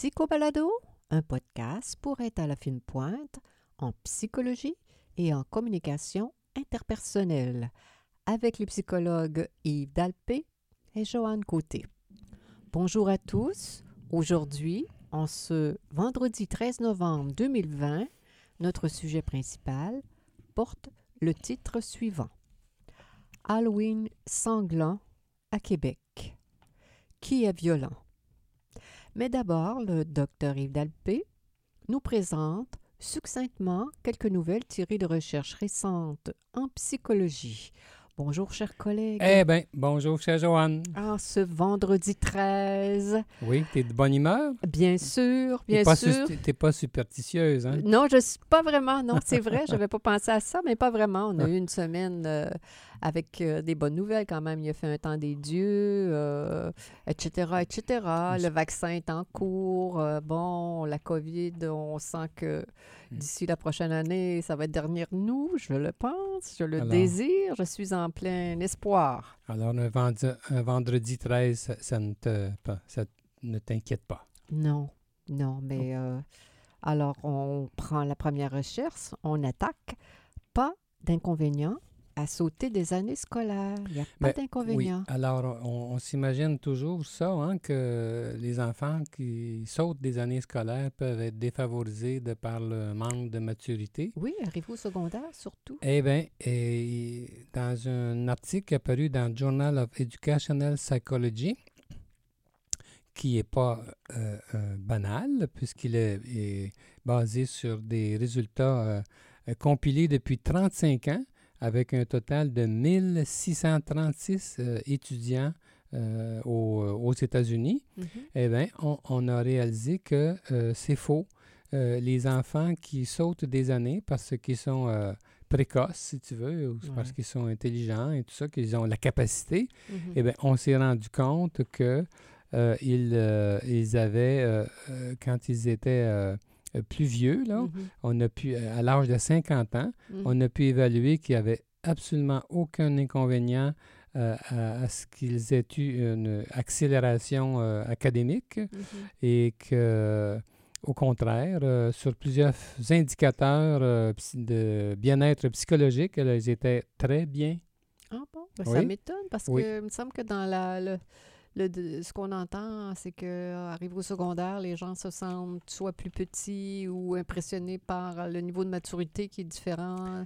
Psychobalado, un podcast pour être à la fine pointe en psychologie et en communication interpersonnelle avec les psychologues Yves Dalpé et Joanne Côté. Bonjour à tous. Aujourd'hui, en ce vendredi 13 novembre 2020, notre sujet principal porte le titre suivant Halloween sanglant à Québec. Qui est violent? Mais d'abord, le docteur Yves Dalpé nous présente succinctement quelques nouvelles tirées de recherches récentes en psychologie. Bonjour, chers collègues. Eh bien, bonjour, chère Joanne. En ce vendredi 13. Oui, t'es de bonne humeur? Bien sûr, bien sûr. T'es pas superstitieuse, hein? Non, je suis pas vraiment. Non, c'est vrai, je n'avais pas pensé à ça, mais pas vraiment. On a eu une semaine euh, avec euh, des bonnes nouvelles quand même. Il a fait un temps des dieux, euh, etc., etc. Le vaccin est en cours. Bon, la COVID, on sent que Hmm. d'ici la prochaine année, ça va être derrière nous. Je le pense, je le Alors? désire. Je suis en plein espoir. Alors, un, vendi- un vendredi 13, ça, ça ne te- pas- ça ne t'inquiète pas? Non, non, mais euh, alors on prend la première recherche, on attaque. Pas d'inconvénient à sauter des années scolaires. Il n'y a pas Oui, d'inconvénient. alors on, on s'imagine toujours ça, hein, que les enfants qui sautent des années scolaires peuvent être défavorisés de par le manque de maturité. Oui, arrivé au secondaire surtout. Eh bien, et dans un article apparu dans Journal of Educational Psychology, qui n'est pas euh, euh, banal, puisqu'il est, est basé sur des résultats euh, compilés depuis 35 ans, avec un total de 1636 euh, étudiants euh, aux, aux États-Unis Mhm. eh bien, on, on a réalisé que euh, c'est faux. Euh, les enfants qui sautent des années parce qu'ils sont euh, précoces, si tu veux, ou parce qu'ils sont intelligents et tout ça, qu'ils ont la capacité, Mhm. eh bien, on s'est rendu compte que euh, ils, euh, ils avaient, euh, euh, quand ils étaient euh, euh, plus vieux, là, Mhm. on a pu, à l'âge de 50 ans, Mhm. on a pu évaluer qu'il n'y avait absolument aucun inconvénient euh, à, à ce qu'ils aient eu une accélération euh, académique Mhm. et que, au contraire, euh, sur plusieurs indicateurs euh, de bien-être psychologique, ils étaient très bien. Ah bon? Ben, Ça m'étonne parce Oui. que il me semble que dans la, le, le- ce qu'on entend, c'est qu'arrivé au secondaire, les gens se sentent soit plus petits ou impressionnés par le niveau de maturité qui est différent.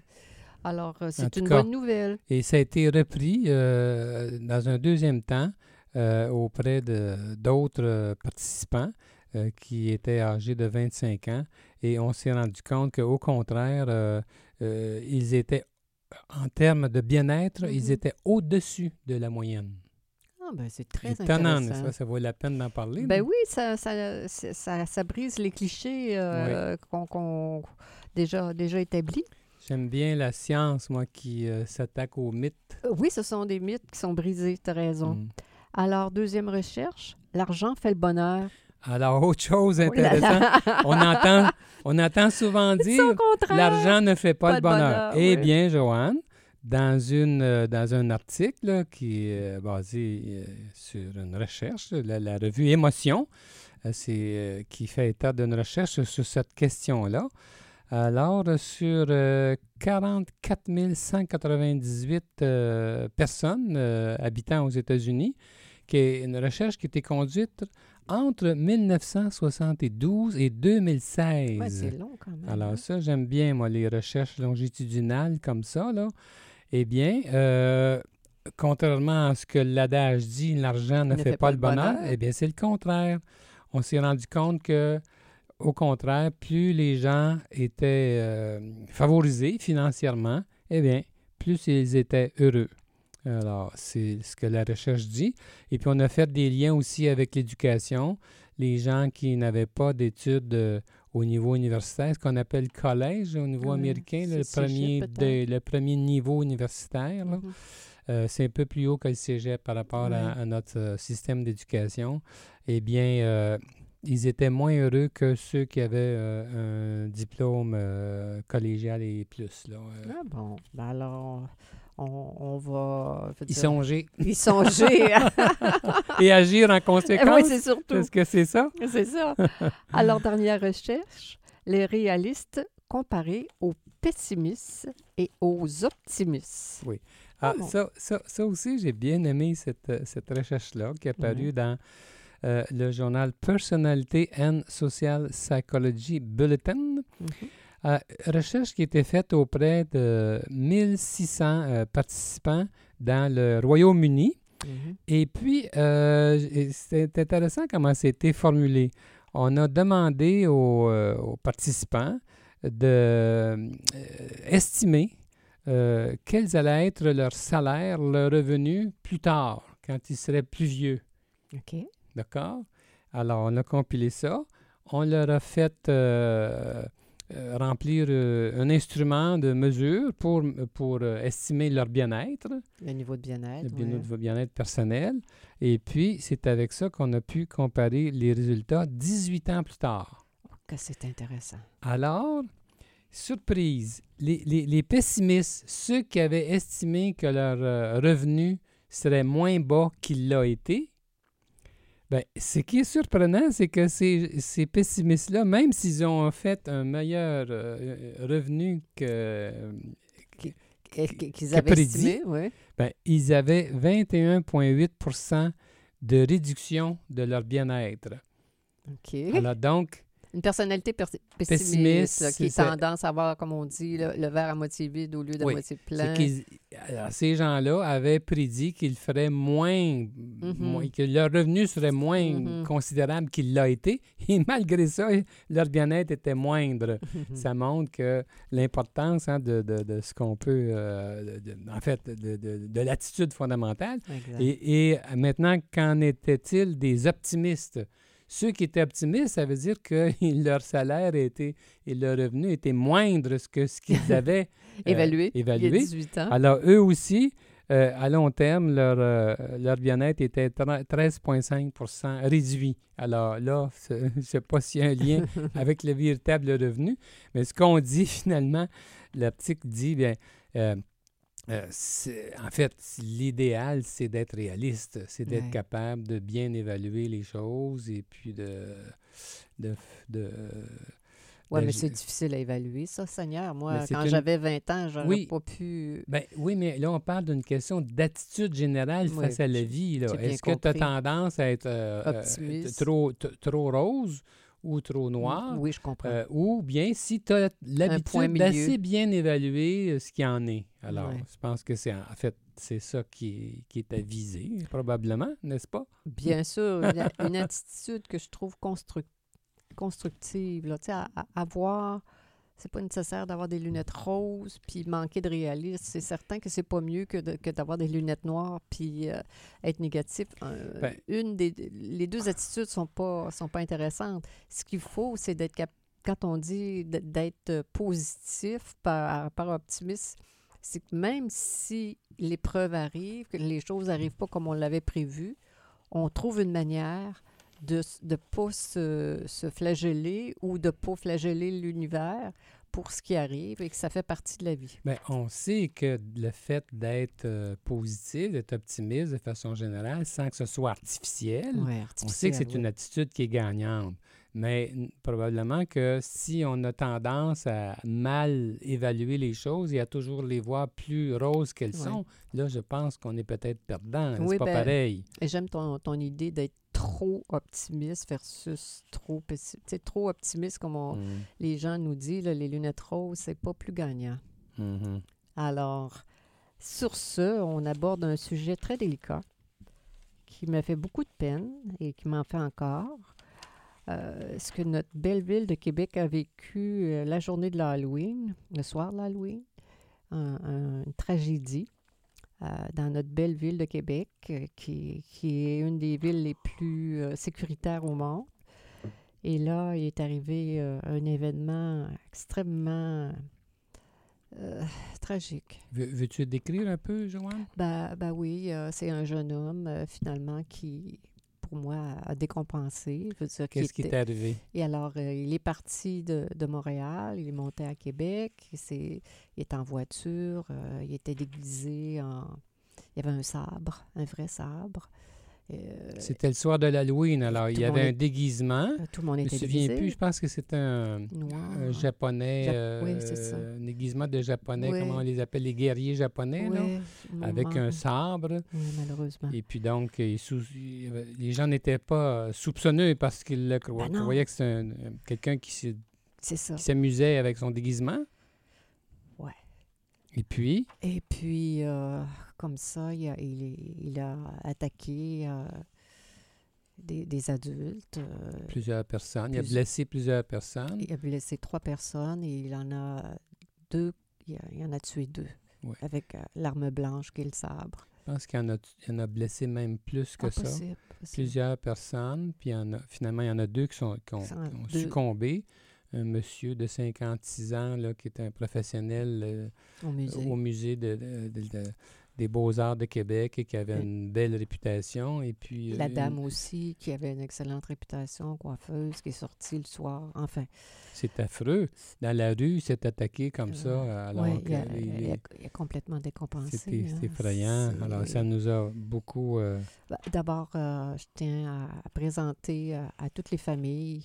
Alors, euh, c'est une cas, bonne nouvelle. Et ça a été repris euh, dans un deuxième temps euh, auprès de- d'autres euh, participants euh, qui étaient âgés de 25 ans. Et on s'est rendu compte qu'au contraire, euh, euh, ils étaient, en termes de bien-être, ils étaient au-dessus de la moyenne. Ben, c'est très Étonnant, intéressant. pas? Ça vaut la peine d'en parler. Ben non? oui, ça, ça, ça, ça- ça brise les clichés euh, qu'on qu'on- déjà, déjà établis. J'aime bien la science, moi, qui euh, s'attaque aux mythes. Euh, Oui, ce sont des mythes qui sont brisés, tu as raison. Mm. Alors, deuxième recherche, l'argent fait le bonheur. Alors, autre chose Oh intéressante, on, entend, on entend souvent dire. L'argent ne fait pas, Pas le bonheur. bonheur, eh oui. bien, Joanne, dans, une, euh, dans un article qui est euh, basé euh, sur une recherche, la, la revue Émotion, c'est, qui fait état d'une recherche sur cette question-là. Alors, sur euh, 44 198 euh, personnes habitant aux États-Unis, qui est une recherche qui a été conduite entre 1972 et 2016. Ouais, c'est long quand même. Alors hein? ça, j'aime bien, moi, les recherches longitudinales comme ça, là. Eh bien, euh, contrairement à ce que l'adage dit, l'argent ne, fait, pas, le bonheur, eh bien, c'est le contraire. On s'est rendu compte que, au contraire, plus les gens étaient euh, favorisés financièrement, eh bien, plus ils étaient heureux. Alors, c'est ce que la recherche dit. Et puis, on a fait des liens aussi avec l'éducation. Les gens qui n'avaient pas d'études euh, au niveau universitaire, ce qu'on appelle collège au niveau Ouais, américain, là, le, premier cégep, de- le premier niveau universitaire. là. Mhm. Euh, c'est un peu plus haut que le cégep par rapport à notre euh, système d'éducation. Eh bien, euh, ils étaient moins heureux que ceux qui avaient un diplôme collégial et plus. Là. Ah bon, ben alors on, va. Y songer. Y songer. Et agir en conséquence. Oui, c'est surtout. Est-ce que c'est ça? C'est ça. Alors, dernière recherche, les réalistes comparés aux pessimistes et aux optimistes. Oui. Ah, ah ça, ça, ça, aussi, j'ai bien aimé cette, cette recherche-là qui est apparue dans euh, le journal Personality and Social Psychology Bulletin. Mm euh, recherche qui a été faite auprès de 1600 euh, participants dans le Royaume-Uni. Mhm. Et puis, euh, c'est intéressant comment c'était formulé. On a demandé aux, aux participants d'estimer quels allaient être leurs salaires, leurs revenus plus tard, quand ils seraient plus vieux. OK. D'accord? Alors, on a compilé ça. On leur a fait euh, remplir euh, un instrument de mesure pour, pour euh, estimer leur bien-être. Le niveau de bien-être. Le niveau de bien-être personnel. Et puis, c'est avec ça qu'on a pu comparer les résultats 18 ans plus tard. Oh, que c'est intéressant. Alors, surprise, les, les, les, pessimistes, ceux qui avaient estimé que leur revenu serait moins bas qu'il l'a été, Bien, ce qui est surprenant, c'est que ces, ces pessimistes-là, même s'ils ont fait un meilleur euh, revenu que, qu'ils avaient prédit, ben, ils avaient 21,8% de réduction de leur bien-être. OK. Alors donc, une personnalité pessimiste, qui a tendance à voir, comme on dit, le, verre à moitié vide au lieu de moitié plein. ces gens-là avaient prédit qu'ils feraient moins, mm-hmm. que leur revenu serait moins mm-hmm. considérable qu'il l'a été. Et malgré ça, leur bien-être était moindre. Mm-hmm. Ça montre que l'importance hein, de, ce qu'on peut, euh, en fait, de, l'attitude fondamentale. Et, et maintenant, qu'en était-il des optimistes? Ceux qui étaient optimistes, ça veut dire que leur salaire était, et leur revenu était moindre que ce qu'ils avaient euh, évalué, évalué. Il y a 18 ans. Alors, eux aussi, euh, à long terme, leur, euh, leur bien-être était 13,5% réduit. Alors là, je ne sais pas s'il y a un lien avec le véritable revenu, mais ce qu'on dit finalement, l'article dit, bien, euh, en fait, l'idéal, c'est d'être réaliste, c'est d'être capable de bien évaluer les choses et puis de. de, de oui, mais c'est difficile à évaluer, ça, Seigneur. Moi, quand j'avais 20 ans, j'aurais oui. pas pu. Ben, oui, mais là, on parle d'une question d'attitude générale face à la vie. Est-ce que tu as tendance à être euh, euh, trop, trop rose? Ou trop noir. Oui, je comprends. Euh, ou bien si tu as l'habitude d'assez bien évaluer euh, ce qu'il y en est. Alors, je pense que c'est en fait c'est ça qui est, qui est à viser, probablement, n'est-ce pas? Bien sûr. une, attitude que je trouve constructive, là, à, à avoir c'est pas nécessaire d'avoir des lunettes roses puis manquer de réalisme. C'est certain que c'est pas mieux que, d'avoir des lunettes noires puis euh, être négatif. Euh, ben une des, les deux attitudes sont pas sont pas intéressantes. Ce qu'il faut, c'est d'être quand on dit d'être positif par, par optimiste, c'est que même si l'épreuve arrive, que les choses n'arrivent pas comme on l'avait prévu, on trouve une manière de ne pas se, se, flageller ou de ne pas flageller l'univers pour ce qui arrive et que ça fait partie de la vie. Bien, on sait que le fait d'être euh, positif, d'être optimiste de façon générale, sans que ce soit artificiel, on sait que c'est une attitude qui est gagnante. Mais probablement que si on a tendance à mal évaluer les choses et à toujours les voir plus roses qu'elles sont, là, je pense qu'on est peut-être perdant. c'est pas ben, pareil. Et j'aime ton, ton idée d'être trop optimiste versus trop pessimiste. trop optimiste, comme mm. les gens nous disent, les lunettes roses, c'est pas plus gagnant. Mm-hmm. Alors, sur ce, on aborde un sujet très délicat qui m'a fait beaucoup de peine et qui m'en fait encore. Euh, ce que notre belle ville de Québec a vécu euh, la journée de l'Halloween, le soir de l'Halloween, une tragédie. Euh, dans notre belle ville de Québec, euh, qui, est une des villes les plus euh, sécuritaires au monde. Et là, il est arrivé un événement extrêmement tragique. Veux-tu décrire un peu, Joanne? Ben, ben oui, c'est un jeune homme, finalement, qui, pour moi, a décompensé. Qu'est-ce qui est arrivé? Et alors, euh, il est parti de, de, Montréal, il est monté à Québec, il est en voiture, euh, il était déguisé en... Il y avait un sabre, un vrai sabre. Euh, c'était le soir de l'Halloween, alors il y avait un déguisement. Euh, tout le monde était Je me souviens plus, je pense que c'était un, japonais, oui, euh, un déguisement de japonais, comment on les appelle, les guerriers japonais, avec un sabre. malheureusement. Et puis donc, les gens n'étaient pas soupçonneux parce qu'ils ben croyaient que c'était quelqu'un qui s'amusait avec son déguisement. Ouais. Et puis? Et puis, comme ça, il a, il, a attaqué euh, des, adultes. Euh, plusieurs personnes. il a blessé plusieurs personnes. Il a blessé trois personnes et il en a deux. Il, en a tué deux avec euh, l'arme blanche qui est le sabre. Je pense qu'il en, en, a blessé même plus que ça. Plusieurs personnes. Puis en a, finalement, il y en a deux qui, sont, qui ont, succombé un monsieur de 56 ans là, qui est un professionnel au musée, de, des Beaux-Arts de Québec et qui avait une belle réputation. Et puis, La dame aussi, qui avait une excellente réputation, coiffeuse, qui est sortie le soir. Enfin. C'est affreux. Dans la rue, s'est attaqué comme ça. Alors il, a, complètement décompensé. C'était hein. effrayant. Alors, ça nous a beaucoup. Euh, bah, d'abord, euh, je tiens à, présenter euh, à toutes les familles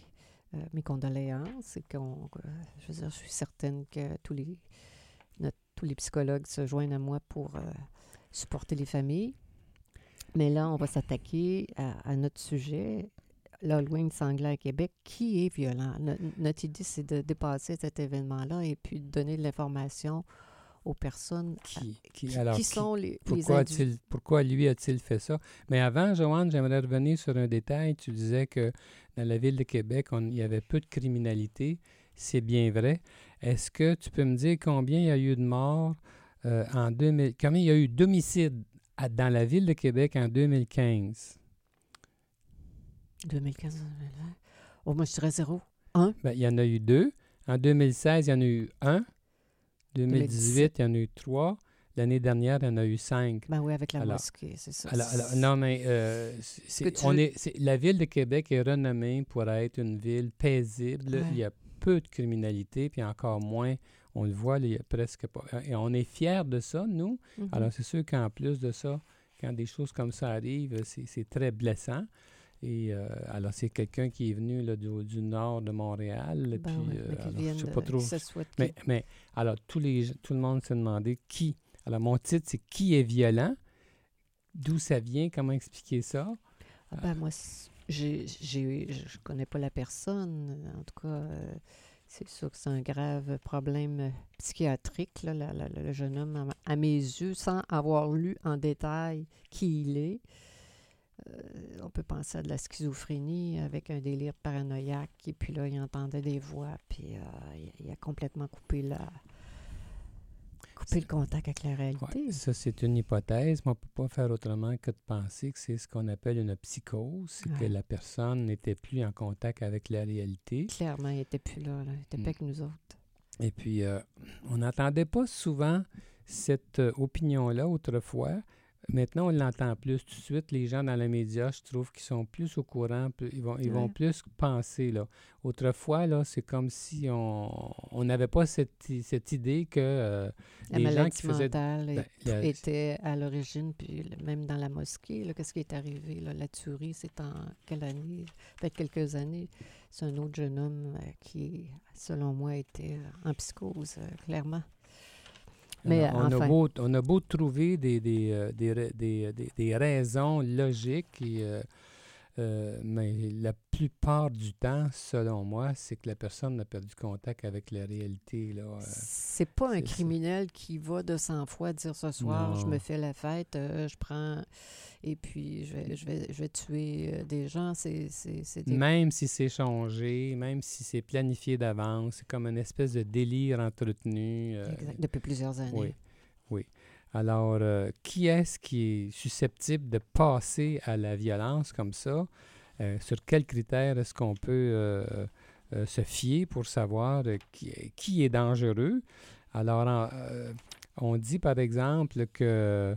mes condoléances. Et qu'on, je veux dire, je suis certaine que tous les, tous les psychologues se joignent à moi pour supporter les familles. Mais là, on va s'attaquer à, notre sujet, l'Halloween sanglant à Québec, qui est violent. notre idée, c'est de dépasser cet événement-là et puis de donner de l'information aux personnes qui, qui, sont les, pourquoi, pourquoi lui a-t-il fait ça? Mais avant, Joanne, j'aimerais revenir sur un détail. Tu disais que dans la ville de Québec, il y avait peu de criminalité. C'est bien vrai. Est-ce que tu peux me dire combien il y a eu de morts euh, en 2000, combien il y a eu d'homicides dans la ville de Québec en 2015? 2015, 2020. Oh, moi, je dirais zéro. Un? Ben, il y en a eu deux. En 2016, il y en a eu un. 2018, il y en a eu trois. L'année dernière, il y en a eu cinq. Ben oui, avec la mosquée, c'est ça. Alors, non, mais euh, on est, la ville de Québec est renommée pour être une ville paisible. Il y a peu de criminalité, puis encore moins on le voit, a presque pas. Et on est fiers de ça, nous. Mm-hmm. Alors, c'est sûr qu'en plus de ça, quand des choses comme ça arrivent, c'est très blessant. Et euh, alors, c'est quelqu'un qui est venu là, du, nord de Montréal. Ben puis, euh, je sais pas trop. Mais, mais, alors, tous les, tout le monde s'est demandé qui. Alors, mon titre, c'est Qui est violent? D'où ça vient? Comment expliquer ça? Ah ben, Moi, je ne connais pas la personne. En tout cas. Euh, c'est sûr que c'est un grave problème psychiatrique, là, le jeune homme, à, mes yeux, sans avoir lu en détail qui il est. Euh, on peut penser à de la schizophrénie avec un délire paranoïaque, et puis là, il entendait des voix, puis euh, il, a complètement coupé la, couper le contact avec la réalité. ça, c'est une hypothèse, mais on ne peut pas faire autrement que de penser que c'est ce qu'on appelle une psychose, c'est que la personne n'était plus en contact avec la réalité. Clairement, il n'était plus là, il n'était pas mm. avec nous autres. Et puis, euh, on n'entendait pas souvent cette euh, opinion-là autrefois, Maintenant, on l'entend plus tout de suite. Les gens dans les médias, je trouve qu'ils sont plus au courant, ils vont, ils vont plus penser. Là. Autrefois, là, c'est comme si on n'avait pas cette, cette, idée que euh, les gens qui faisaient... mentale ben, était à l'origine, puis même dans la mosquée, qu'est-ce qui est arrivé? Là? La tuerie, c'est en quelle année? Peut-être quelques années. C'est un autre jeune homme euh, qui, selon moi, était en psychose, euh, clairement on, a beau, on, a beau, trouver des, des, euh, des, des raisons logiques, euh, euh, mais la plupart du temps, selon moi, c'est que la personne a perdu contact avec la réalité. Là. C'est pas un criminel qui va de sang-froid dire ce soir, je me fais la fête, je prends et puis je vais, je vais, je vais tuer euh, des gens. C'est, Même si c'est changé, même si c'est planifié d'avance, c'est comme une espèce de délire entretenu. Euh, exact. Depuis plusieurs années. Oui. Alors, euh, qui est-ce qui est susceptible de passer à la violence comme ça? sur quels critères est-ce qu'on peut se fier pour savoir qui, qui, est dangereux? Alors, on dit par exemple que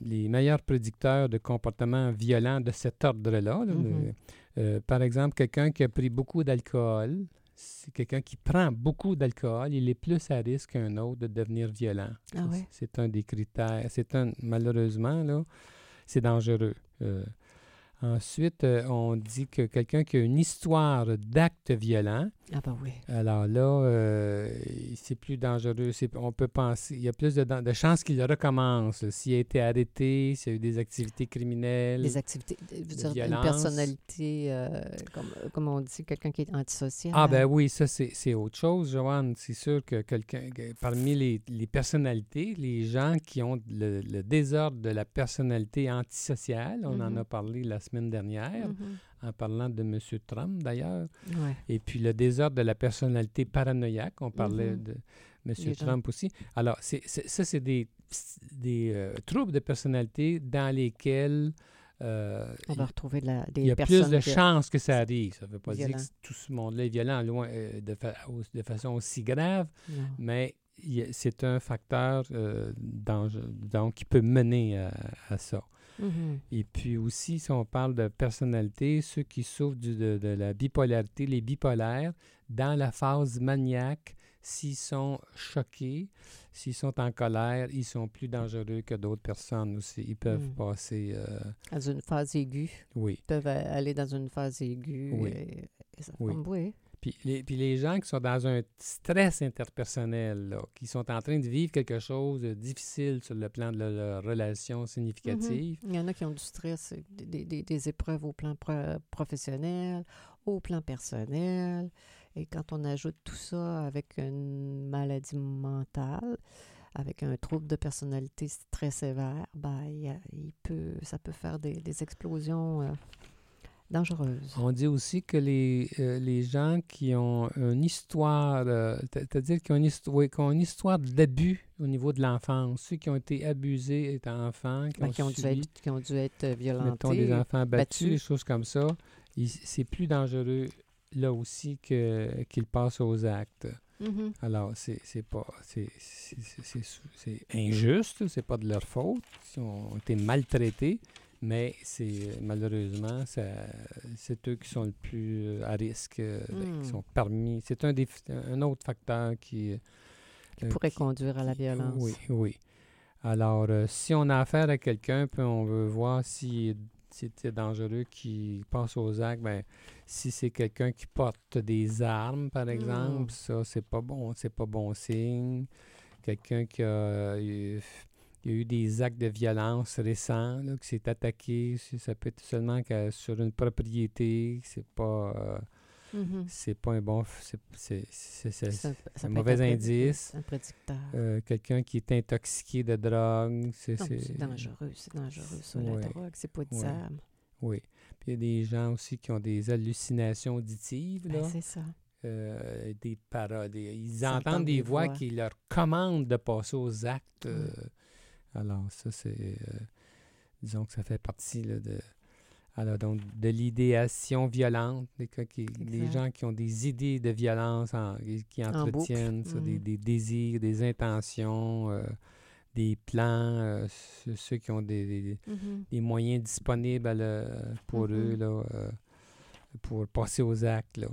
les meilleurs prédicteurs de comportements violents de cet ordre-là. Mm-hmm. par exemple, quelqu'un qui a pris beaucoup d'alcool, c'est quelqu'un qui prend beaucoup d'alcool, il est plus à risque qu'un autre de devenir violent. Ah c'est un des critères. C'est un, malheureusement, là, c'est dangereux. Ensuite, euh, on dit que quelqu'un qui a une histoire d'actes violents, ah ben oui. alors là, euh, c'est plus dangereux. On peut penser, il y a plus de, de chances qu'il recommence. S'il a été arrêté, s'il y a eu des activités criminelles. Des activités, vous dire, une personnalité, euh, comme, comme, on dit, quelqu'un qui est antisocial. Ah ben oui, ça c'est autre chose, Joanne. C'est sûr que quelqu'un, parmi les, les, personnalités, les gens qui ont le, désordre de la personnalité antisociale, on en mm-hmm. a parlé la semaine dernière, mm-hmm. en parlant de M. Trump d'ailleurs. Et puis le désordre de la personnalité paranoïaque, on parlait mm-hmm. de M. Trump aussi. Alors, ça, c'est des, des euh, troubles de personnalité dans lesquels euh, on va retrouver de la, des Il y a plus de chances que ça arrive. Ça ne veut pas dire que tout ce monde-là est violent loin, euh, de, de, façon aussi grave, mais c'est un facteur donc, qui peut mener à ça. Mm-hmm. Et puis aussi, si on parle de personnalité, ceux qui souffrent de, la bipolarité, les bipolaires, dans la phase maniaque, s'ils sont choqués, s'ils sont en colère, ils sont plus dangereux que d'autres personnes aussi. Ils peuvent mm. passer... Euh, dans une phase aiguë. Oui. Ils peuvent aller dans une phase aiguë. Oui. Et, ça, oui. Puis les, gens qui sont dans un stress interpersonnel, qui sont en train de vivre quelque chose de difficile sur le plan de leur relation significative. Il y en a qui ont du stress, des, des, épreuves au plan professionnel, au plan personnel. Et quand on ajoute tout ça avec une maladie mentale, avec un trouble de personnalité très sévère, ben, il, peut, ça peut faire des, des explosions. Euh, dangereuse. On dit aussi que les, euh, les gens qui ont une histoire, euh, c'est-à-dire qui ont une, ont une histoire d'abus au niveau de l'enfance, ceux qui ont été abusés étant enfants, qui, ben, ont, dû être, qui ont dû être euh, des enfants battus, des choses comme ça, c'est plus dangereux là aussi que qu'ils passent aux actes. Mm-hmm. Alors, c'est pas. C'est injuste, c'est pas de leur faute. Ils ont été maltraités, mais c'est malheureusement, c'est eux qui sont le plus euh, à risque, euh, ben, qui hmm. sont permis. C'est un, un autre facteur qui... Qui euh, pourrait conduire à la violence. Oui, oui. Alors, si on a affaire à quelqu'un, puis on veut voir si c'est dangereux qui passe aux actes, ben, si c'est quelqu'un qui porte des armes, par exemple, hmm. ça, c'est pas bon, c'est pas bon signe. Quelqu'un qui a il y a eu des actes de violence récents là, qui s'est attaqué. Ça peut être seulement sur une propriété. C'est pas. Euh, mm-hmm. C'est pas un bon. C'est un, mauvais indice. Un prédicteur. Euh, quelqu'un qui est intoxiqué de drogue. C'est dangereux. C'est dangereux, ça, la drogue. C'est pas ça. Oui. Puis il y a des gens aussi qui ont des hallucinations auditives. Ben, c'est ça. Euh, des paroles. ils entendent des, voix, qui leur commandent de passer aux actes. Mm. Alors, ça, c'est. Euh, disons que ça fait partie de. Alors, donc, de l'idéation violente, des, qui, des gens qui ont des idées de violence, qui entretiennent mm. des, désirs, des intentions, euh, des plans, euh, ceux, qui ont des, mm-hmm. moyens disponibles pour eux, mm-hmm. là, pour passer aux actes. Là.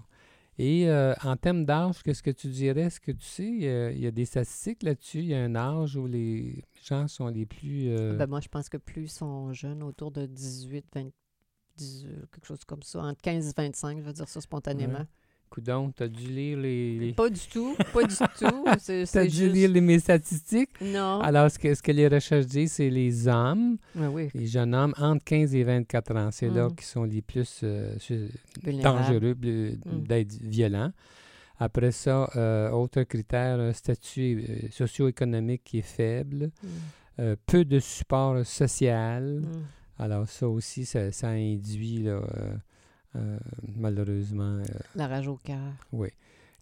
Et euh, en termes d'âge, qu'est-ce que tu dirais? Est-ce que tu sais, il y a des statistiques là-dessus? Il y a un âge où les gens sont les plus... Euh, ben moi, je pense que plus ils sont jeunes, autour de 18, 20, quelque chose comme ça, entre 15 et 25, je veux dire ça spontanément. Coudon, t'as dû lire les, Pas du tout, pas du tout. t'as dû lire les, mes statistiques? Non. Alors, ce que, ce que les recherches disent, c'est les hommes, ah oui. les jeunes hommes entre 15 et 24 ans. C'est là mm. qui sont les plus euh, dangereux mm. d'être violents. Après ça, euh, autre critère, un statut euh, socio-économique qui est faible, mm. peu de support social. Alors, ça aussi, ça, ça induit... Là, euh, malheureusement. Euh, la rage au cœur. Oui.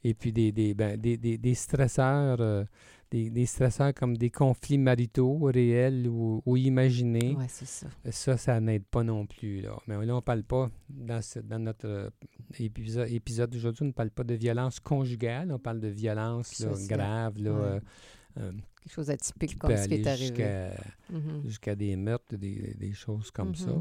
Et puis des, des, ben, des, des, des stresseurs, euh, des, des, stresseurs comme des conflits maritaux réels ou, ou imaginés. Oui, c'est ça. Ça, ça n'aide pas non plus. Là. Mais là, on ne parle pas, dans, ce, dans notre épisode, épisode d'aujourd'hui, on ne parle pas de violence conjugale, on parle de violence là, grave, là, quelque chose d'atypique comme ce qui est arrivé. Mm-hmm. Jusqu'à des meurtres, des, des choses comme ça.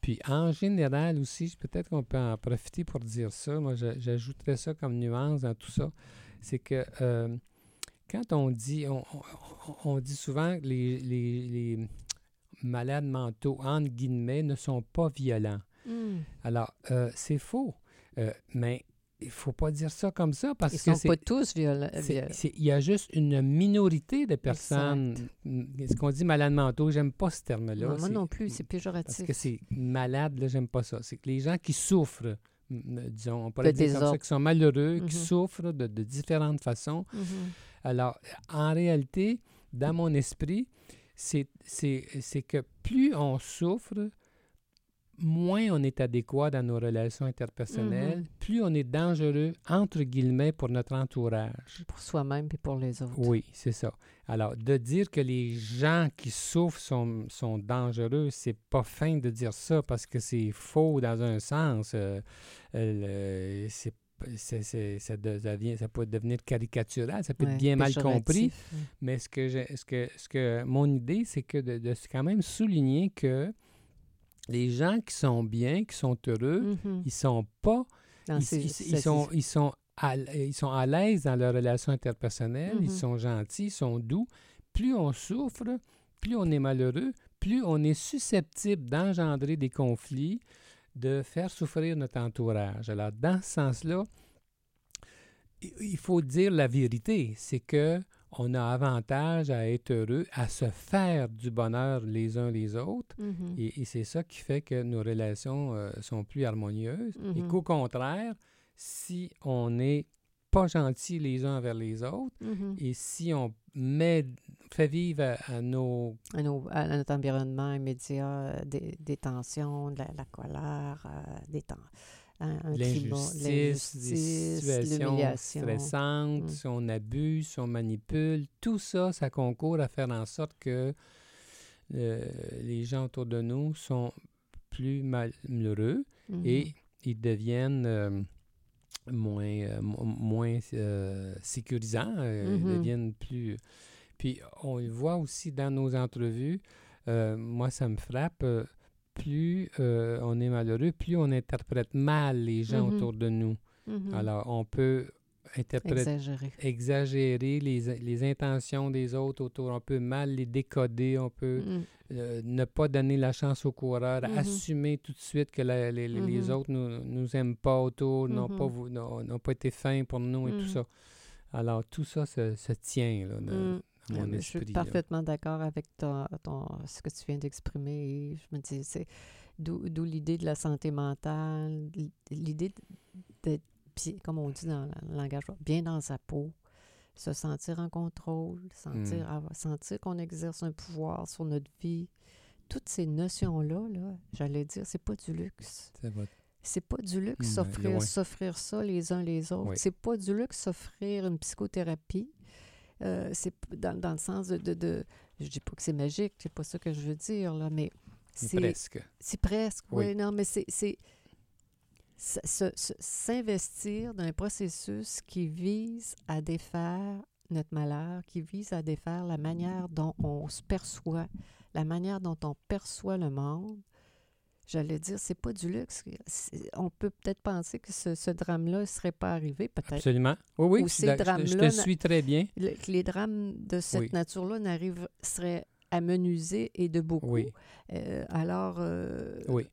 Puis en général aussi, peut-être qu'on peut en profiter pour dire ça. Moi, j'ajouterais ça comme nuance dans tout ça. C'est que euh, quand on dit, on, dit souvent que les, les, malades mentaux, entre guillemets, ne sont pas violents. Hmm. Alors, euh, c'est faux. Euh, mais il ne faut pas dire ça comme ça parce Ils que sont pas tous violents. Il y a juste une minorité de personnes. Ce qu'on dit malades mentaux, j'aime pas ce terme-là. moi non plus, c'est péjoratif. Parce que c'est malade, là, j'aime pas ça. C'est que les gens qui souffrent, disons, on pourrait dire comme ça, qui sont malheureux, qui mm-hmm. souffrent de, différentes façons. Mm-hmm. Alors, en réalité, dans mon esprit, c'est que plus on souffre, moins on est adéquat dans nos relations interpersonnelles, mm-hmm. plus on est dangereux, entre guillemets, pour notre entourage. Pour soi-même et pour les autres. Oui, c'est ça. Alors, de dire que les gens qui souffrent sont, sont dangereux, c'est pas fin de dire ça parce que c'est faux dans un sens. Euh, euh, c'est ça, devient, ça peut devenir caricatural, ça peut être bien mal compris. Mais ce que, ce que, ce que mon idée, c'est que de, de, quand même souligner que les gens qui sont bien, qui sont heureux, ils sont pas. ils, sont, ils, sont à, ils sont à l'aise dans leurs relations interpersonnelles, ils mm-hmm. sont gentils, ils sont doux. Plus on souffre, plus on est malheureux, plus on est susceptible d'engendrer des conflits, de faire souffrir notre entourage. Alors, dans ce sens-là, il faut dire la vérité, c'est que on a avantage à être heureux, à se faire du bonheur les uns les autres. Mm-hmm. Et, c'est ça qui fait que nos relations euh, sont plus harmonieuses. Et mm-hmm. qu'au contraire, si on n'est pas gentil les uns envers les autres, mm-hmm. et si on met, fait vivre à, nos... À, notre environnement immédiat euh, des, tensions, de la, colère, euh, des temps l'injustice, des situations stressantes, mm. si on abuse, si on manipule, tout ça, ça concourt à faire en sorte que euh, les gens autour de nous sont plus malheureux et mm-hmm. ils deviennent euh, moins, euh, moins sécurisants, ils mm-hmm. deviennent plus... Puis on le voit aussi dans nos entrevues, moi ça me frappe, plus euh, on est malheureux, plus on interprète mal les gens mm-hmm. autour de nous. Mm-hmm. Alors, on peut interpréter, exagérer, exagérer les, les, intentions des autres autour. On peut mal les décoder, on peut mm. euh, ne pas donner la chance au coureur, assumer tout de suite que les, les, autres nous, nous aiment pas autour, n'ont pas, pas été fins pour nous et tout ça. Alors, tout ça se, se tient là, mm. Je suis parfaitement d'accord avec ton, ce que tu viens d'exprimer. Je me dis, c'est d'où l'idée de la santé mentale, l'idée d'être, comme on dit dans le langage, bien dans sa peau, se sentir en contrôle, sentir, hmm. sentir qu'on exerce un pouvoir sur notre vie. Toutes ces notions-là, là, j'allais dire, c'est pas du luxe. C'est pas du luxe hmm, s'offrir, s'offrir ça les uns les autres. C'est pas du luxe s'offrir une psychothérapie. Euh, c'est dans, dans, le sens de, de, de je dis pas que c'est magique, c'est pas ça que je veux dire là, mais c'est presque. C'est presque, oui. Non, mais c'est s'investir dans un processus qui vise à défaire notre malheur, qui vise à défaire la manière dont on se perçoit, la manière dont on perçoit le monde, j'allais dire, c'est pas du luxe. On peut peut-être penser que ce, drame-là ne serait pas arrivé, peut-être. Absolument. Oui, oui, je, te suis très bien. que les drames de cette nature-là n'arrivent, seraient amenuisés et de beaucoup. Oui. Euh, alors... Euh, oui.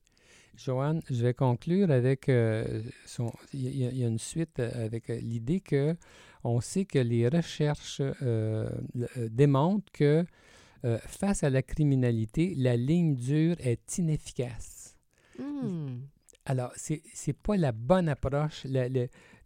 Joanne, je vais conclure avec euh, son. Il y, a une suite avec l'idée que on sait que les recherches démontrent que face à la criminalité, la ligne dure est inefficace. Hmm. Alors, c'est n'est pas la bonne approche.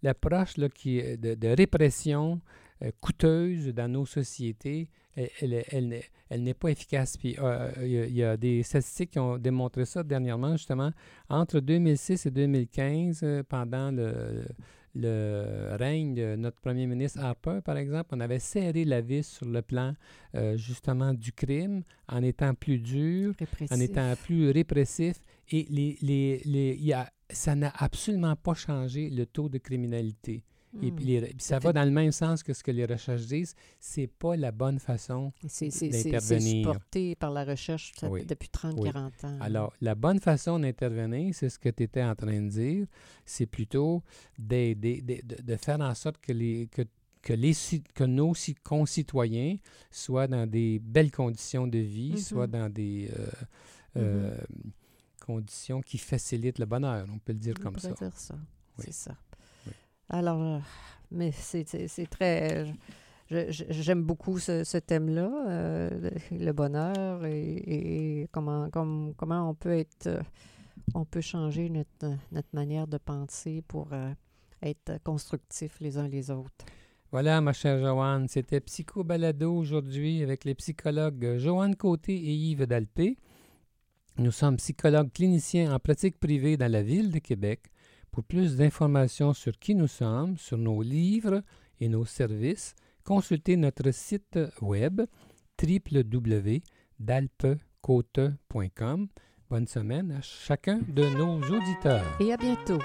L'approche qui de, de, répression euh, coûteuse dans nos sociétés, elle, elle, elle, n'est pas efficace. Puis euh, il y, a des statistiques qui ont démontré ça dernièrement, justement. Entre 2006 et 2015, euh, pendant le, le règne de notre premier ministre Harper, par exemple, on avait serré la vis sur le plan justement du crime en étant plus dur, en étant plus répressif et les, les, les, y a, ça n'a absolument pas changé le taux de criminalité. Et puis, Hmm. ça va dans le même sens que ce que les recherches disent. C'est pas la bonne façon C'est c'est- d'intervenir. supporté par la recherche ça, Oui. depuis 30-40 ans. Alors, la bonne façon d'intervenir, c'est ce que tu étais en train de dire, c'est plutôt d'aider, de, faire en sorte que, les, que, que, les, ci- que nos ci- concitoyens soient dans des belles conditions de vie, Mhm. soient dans des euh, euh, conditions qui facilitent le bonheur, on peut le dire On comme ça. dire ça. Oui. C'est ça. Alors, euh, mais c'est très. J'aime beaucoup ce, thème-là, euh, le bonheur et, comment, comme- comment on peut être. euh, on peut changer notre, manière de penser pour être constructifs les uns les autres. Voilà, ma chère Joanne, c'était Psycho Balado aujourd'hui avec les psychologues Joanne Côté et Yves Dalpé. Nous sommes psychologues cliniciens en pratique privée dans la ville de Québec. Pour plus d'informations sur qui nous sommes, sur nos livres et nos services, consultez notre site web www.dalpecote.com. Bonne semaine à chacun de nos auditeurs. Et à bientôt.